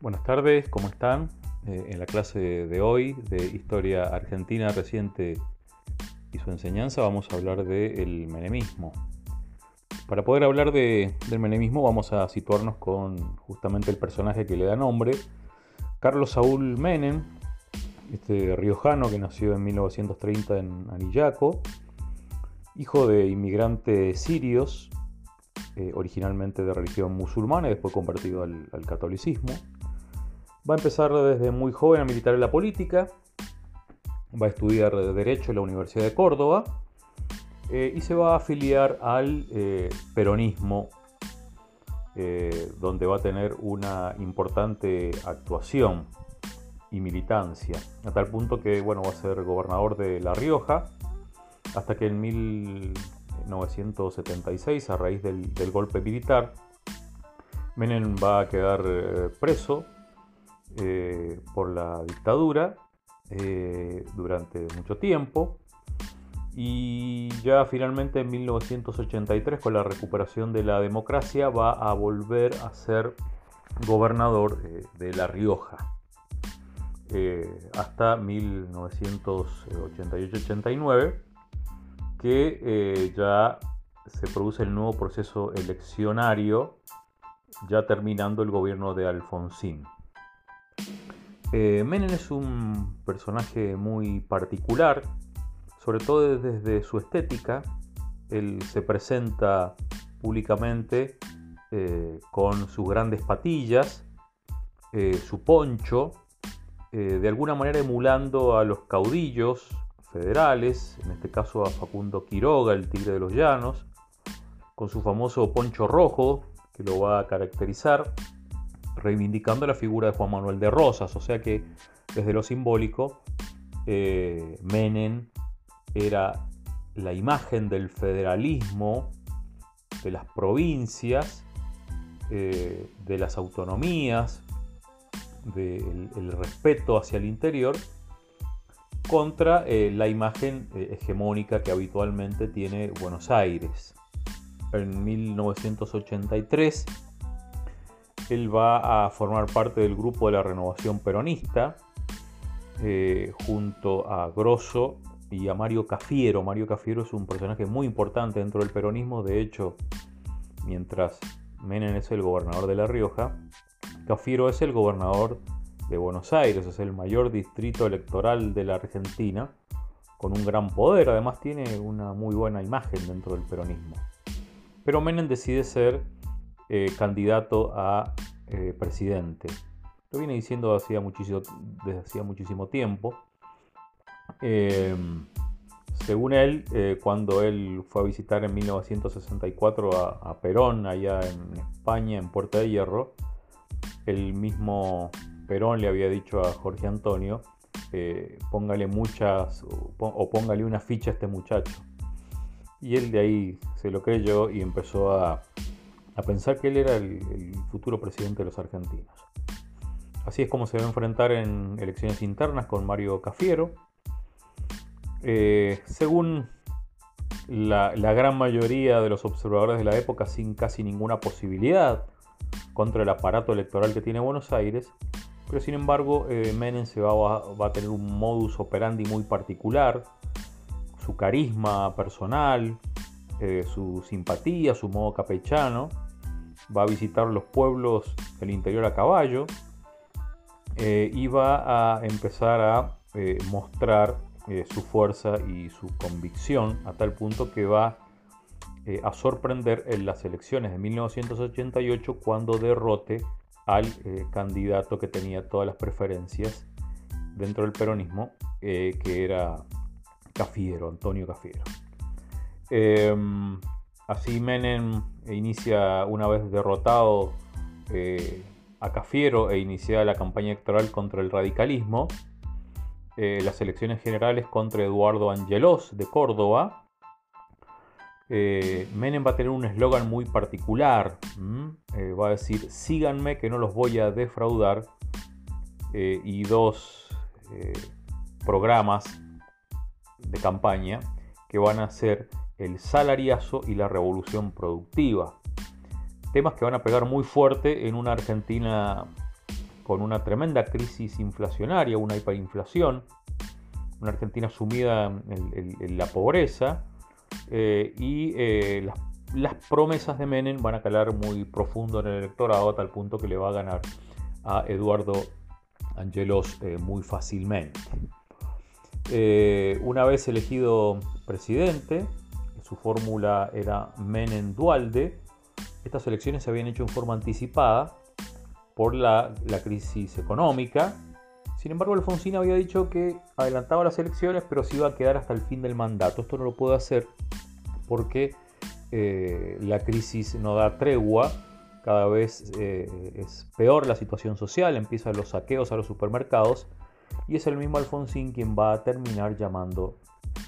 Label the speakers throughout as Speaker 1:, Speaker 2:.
Speaker 1: Buenas tardes, ¿cómo están? Eh, en la clase de hoy de Historia Argentina reciente y su enseñanza vamos a hablar del menemismo. Para poder hablar del menemismo vamos a situarnos con justamente el personaje que le da nombre, Carlos Saúl Menem, este riojano que nació en 1930 en Anillaco, hijo de inmigrantes sirios, eh, originalmente de religión musulmana y después convertido al catolicismo. Va a empezar desde muy joven a militar en la política, va a estudiar Derecho en la Universidad de Córdoba eh, y se va a afiliar al eh, peronismo, eh, donde va a tener una importante actuación y militancia, a tal punto que bueno, va a ser gobernador de La Rioja, hasta que en 1976, a raíz del, del golpe militar, Menem va a quedar preso eh, por la dictadura eh, durante mucho tiempo y ya finalmente en 1983 con la recuperación de la democracia va a volver a ser gobernador eh, de La Rioja hasta 1988-89 que ya se produce el nuevo proceso eleccionario ya terminando el gobierno de Alfonsín. Eh, Menem es un personaje muy particular, sobre todo desde su estética. Él se presenta públicamente eh, con sus grandes patillas, eh, su poncho, de alguna manera emulando a los caudillos federales, en este caso a Facundo Quiroga, el tigre de los llanos, con su famoso poncho rojo que lo va a caracterizar reivindicando la figura de Juan Manuel de Rosas, o sea que desde lo simbólico, eh, Menem era la imagen del federalismo, de las provincias, eh, de las autonomías, del respeto hacia el interior, contra eh, la imagen hegemónica que habitualmente tiene Buenos Aires. En 1983 él va a formar parte del grupo de la renovación peronista, eh, junto a Grosso y a Mario Cafiero. Mario Cafiero es un personaje muy importante dentro del peronismo, de hecho, mientras Menem es el gobernador de La Rioja, Cafiero es el gobernador de Buenos Aires, es el mayor distrito electoral de la Argentina, con un gran poder, además tiene una muy buena imagen dentro del peronismo. Pero Menem decide ser eh, candidato a eh, presidente. Lo viene diciendo hacía muchísimo, desde hacía muchísimo tiempo. Em, según él, eh, cuando él fue a visitar en 1964 a, Perón, allá en España, en Puerta de Hierro, el mismo Perón le había dicho a Jorge Antonio, póngale muchas o, póngale una ficha a este muchacho. Y él de ahí se lo creyó y empezó a, a pensar que él era el, futuro presidente de los argentinos. Así es como se va a enfrentar en elecciones internas con Mario Cafiero. Eh, según la, gran mayoría de los observadores de la época, sin casi ninguna posibilidad contra el aparato electoral que tiene Buenos Aires, pero sin embargo eh, Menem se va, a tener un modus operandi muy particular, su carisma personal, eh, su simpatía, su modo capechano. Va a visitar los pueblos del interior a caballo eh, y va a empezar a eh, mostrar su fuerza y su convicción a tal punto que va a sorprender en las elecciones de 1988 cuando derrote al candidato que tenía todas las preferencias dentro del peronismo, que era Cafiero, Antonio Cafiero. Así Menem inicia, una vez derrotado eh, a Cafiero e inicia la campaña electoral contra el radicalismo, eh, las elecciones generales contra Eduardo Angelos de Córdoba. Eh, Menem va a tener un eslogan muy particular. va a decir, síganme que no los voy a defraudar. y dos programas de campaña que van a ser el salariazo y la revolución productiva. Temas que van a pegar muy fuerte en una Argentina con una tremenda crisis inflacionaria, una hiperinflación, una Argentina sumida en, la pobreza eh, y eh, las, promesas de Menem van a calar muy profundo en el electorado a tal punto que le va a ganar a Eduardo Angelos muy fácilmente. una vez elegido presidente, su fórmula era Menem-Dualde, estas elecciones se habían hecho en forma anticipada por la, crisis económica. Sin embargo, Alfonsín había dicho que adelantaba las elecciones, pero se iba a quedar hasta el fin del mandato. Esto no lo puede hacer porque eh, la crisis no da tregua, cada vez eh, es peor la situación social, empiezan los saqueos a los supermercados y es el mismo Alfonsín quien va a terminar llamando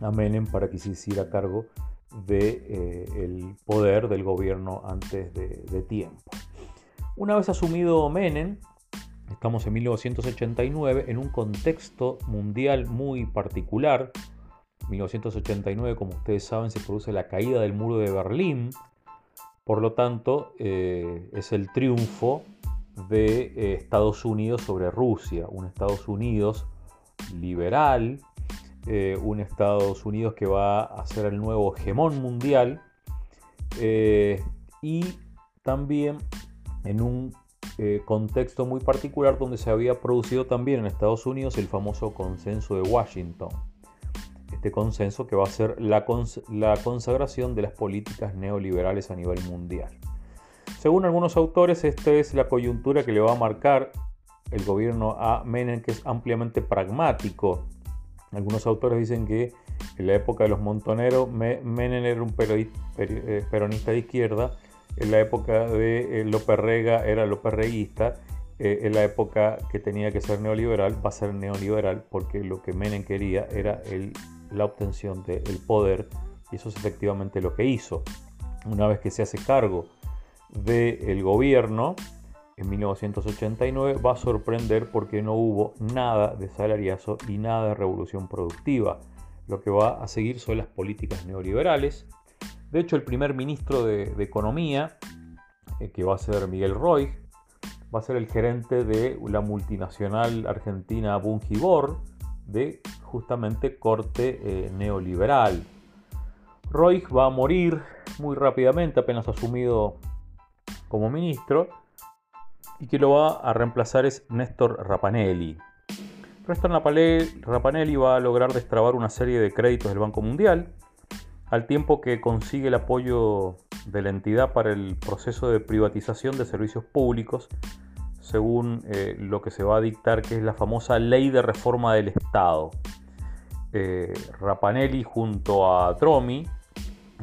Speaker 1: a Menem para que se hiciera cargo del de, eh, poder del gobierno antes de, tiempo. Una vez asumido Menem, estamos en 1989, en un contexto mundial muy particular. 1989, como ustedes saben, se produce la caída del muro de Berlín. Por lo tanto, eh, es el triunfo de eh, Estados Unidos sobre Rusia, un Estados Unidos liberal, eh, un Estados Unidos que va a ser el nuevo hegemón mundial eh, y también en un eh, contexto muy particular donde se había producido también en Estados Unidos el famoso consenso de Washington. Este consenso que va a ser la, la consagración de las políticas neoliberales a nivel mundial. Según algunos autores, esta es la coyuntura que le va a marcar el gobierno a Menem, que es ampliamente pragmático algunos autores dicen que en la época de los montoneros Menem era un eh, peronista de izquierda, en la época de eh, López Rega era López Reguista, eh, en la época que tenía que ser neoliberal va a ser neoliberal porque lo que Menem quería era la obtención del poder y eso es efectivamente lo que hizo. Una vez que se hace cargo del gobierno, en 1989 va a sorprender porque no hubo nada de salariazo y nada de revolución productiva. Lo que va a seguir son las políticas neoliberales. De hecho, el primer ministro de, Economía, eh, que va a ser Miguel Roy, va a ser el gerente de la multinacional argentina Bungibor, de justamente corte eh, neoliberal. Roy va a morir muy rápidamente, apenas asumido como ministro, y que lo va a reemplazar es Néstor Rapanelli. Néstor Rapanelli va a lograr destrabar una serie de créditos del Banco Mundial, al tiempo que consigue el apoyo de la entidad para el proceso de privatización de servicios públicos, según eh, lo que se va a dictar, que es la famosa ley de reforma del Estado. Eh, Rapanelli junto a Dromi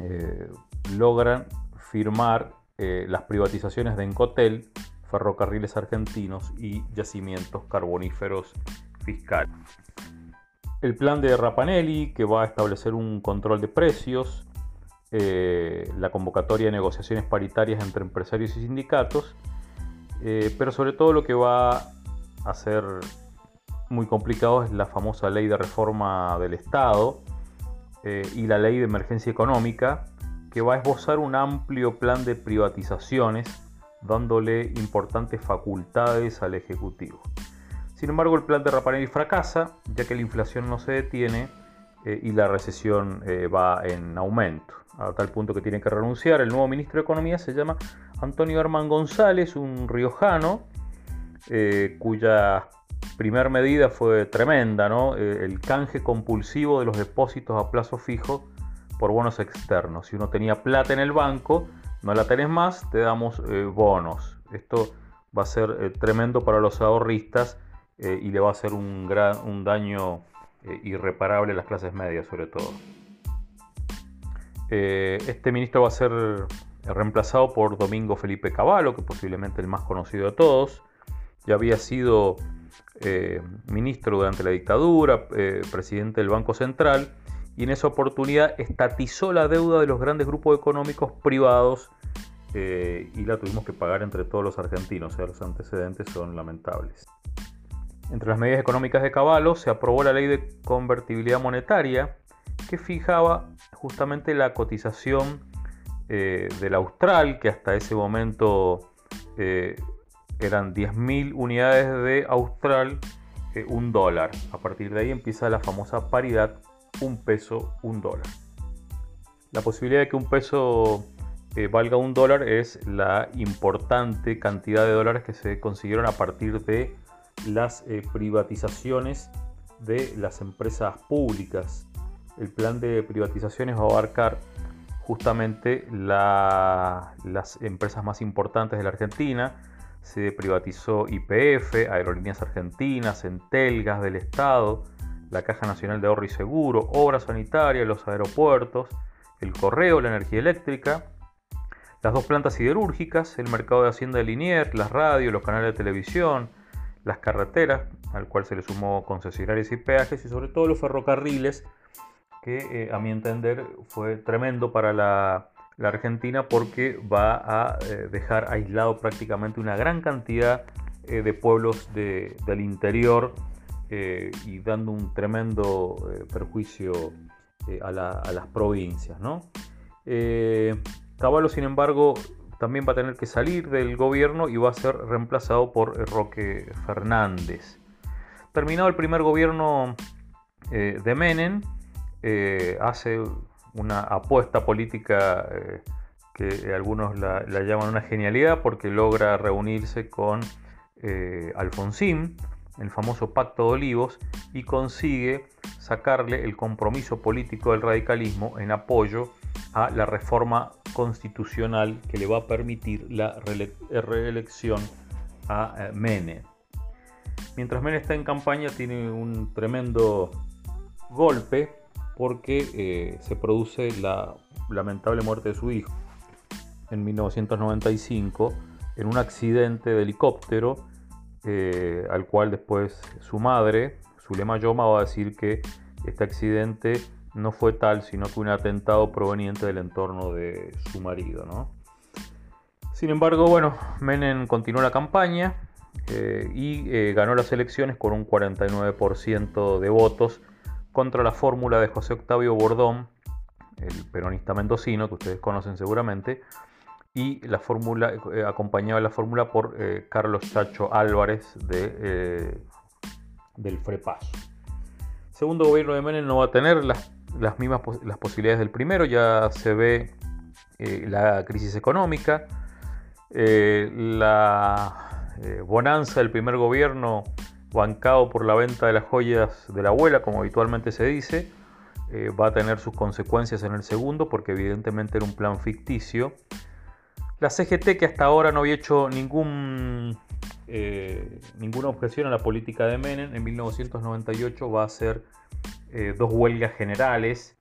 Speaker 1: eh, logran firmar las privatizaciones de Encotel ferrocarriles argentinos y yacimientos carboníferos fiscales. El plan de Rapanelli, que va a establecer un control de precios, eh, la convocatoria de negociaciones paritarias entre empresarios y sindicatos, eh, pero sobre todo lo que va a ser muy complicado es la famosa ley de reforma del Estado eh, y la ley de emergencia económica, que va a esbozar un amplio plan de privatizaciones dándole importantes facultades al Ejecutivo. Sin embargo, el plan de Rapanelli fracasa, ya que la inflación no se detiene eh, y la recesión eh, va en aumento, a tal punto que tiene que renunciar. El nuevo ministro de Economía se llama Antonio Herman González, un riojano, eh, cuya primer medida fue tremenda, ¿no? el canje compulsivo de los depósitos a plazo fijo por bonos externos. Si uno tenía plata en el banco, no la tenés más, te damos eh, bonos. Esto va a ser eh, tremendo para los ahorristas eh, y le va a hacer un, gran, un daño irreparable a las clases medias sobre todo. este ministro va a ser reemplazado por Domingo Felipe Cavallo, que posiblemente el más conocido de todos. Ya había sido ministro durante la dictadura, presidente del Banco Central y en esa oportunidad estatizó la deuda de los grandes grupos económicos privados eh, y la tuvimos que pagar entre todos los argentinos, o sea, los antecedentes son lamentables. Entre las medidas económicas de Caballo se aprobó la ley de convertibilidad monetaria que fijaba justamente la cotización eh, del austral, que hasta ese momento eh, eran 10.000 unidades de Austral, un dólar. A partir de ahí empieza la famosa paridad, un peso, un dólar. La posibilidad de que un peso eh, valga un dólar es la importante cantidad de dólares que se consiguieron a partir de las eh, privatizaciones de las empresas públicas. El plan de privatizaciones va a abarcar justamente las empresas más importantes de la Argentina. Se privatizó IPF, Aerolíneas Argentinas, Entelgas del Estado, la Caja Nacional de Ahorro y Seguro, Obras Sanitarias, los aeropuertos, el correo, la energía eléctrica, las dos plantas siderúrgicas, el mercado de Hacienda de Liniers, las radios, los canales de televisión, las carreteras, al cual se le sumó concesionarios y peajes, y sobre todo los ferrocarriles, que eh, a mi entender fue tremendo para la, Argentina porque va a eh, dejar aislado prácticamente una gran cantidad eh, de pueblos del interior y dando un tremendo perjuicio a, las provincias. ¿no? Caballo, sin embargo, también va a tener que salir del gobierno y va a ser reemplazado por Roque Fernández. Terminado el primer gobierno de Menem, eh, hace una apuesta política eh, que algunos la, llaman una genialidad porque logra reunirse con eh, Alfonsín, el famoso Pacto de Olivos, y consigue sacarle el compromiso político del radicalismo en apoyo a la reforma constitucional que le va a permitir la reelección a Menem. Mientras Menem está en campaña tiene un tremendo golpe porque eh, se produce la lamentable muerte de su hijo en 1995 en un accidente de helicóptero eh, al cual después su madre, Zulema Yoma, va a decir que este accidente no fue tal, sino que un atentado proveniente del entorno de su marido. Sin embargo, bueno, Menem continuó la campaña eh, y ganó las elecciones con un 49% de votos contra la fórmula de José Octavio Bordón, el peronista mendocino, que ustedes conocen seguramente, y la fórmula, eh, acompañaba la fórmula por eh, Carlos Chacho Álvarez de, eh, del. Segundo gobierno de Menem no va a tener las, las mismas las posibilidades del primero, ya se ve la crisis económica, la bonanza del primer gobierno bancado por la venta de las joyas de la abuela, como habitualmente se dice, eh, va a tener sus consecuencias en el segundo, porque evidentemente era un plan ficticio. La CGT, que hasta ahora no había hecho eh, ninguna objeción a la política de Menem, en 1998 va a hacer eh, dos huelgas generales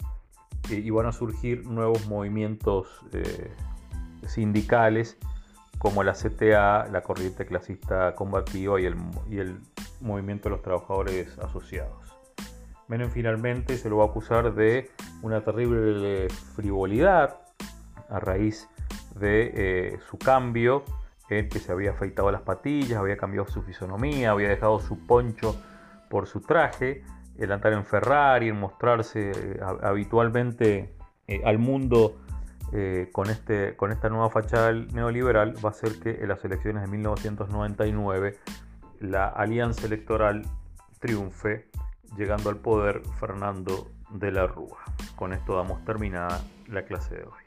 Speaker 1: y van a surgir nuevos movimientos sindicales como la CTA, la corriente clasista combativa y el, y el movimiento de los trabajadores asociados. Menem finalmente se lo va a acusar de una terrible frivolidad a raíz de eh, su cambio, en que se había afeitado las patillas, había cambiado su fisonomía, había dejado su poncho por su traje, el andar en Ferrari, en mostrarse eh, habitualmente eh, al mundo con, este, con esta nueva fachada neoliberal, va a hacer que en las elecciones de 1999 la alianza electoral triunfe, llegando al poder Fernando de la Rúa. Con esto damos terminada la clase de hoy.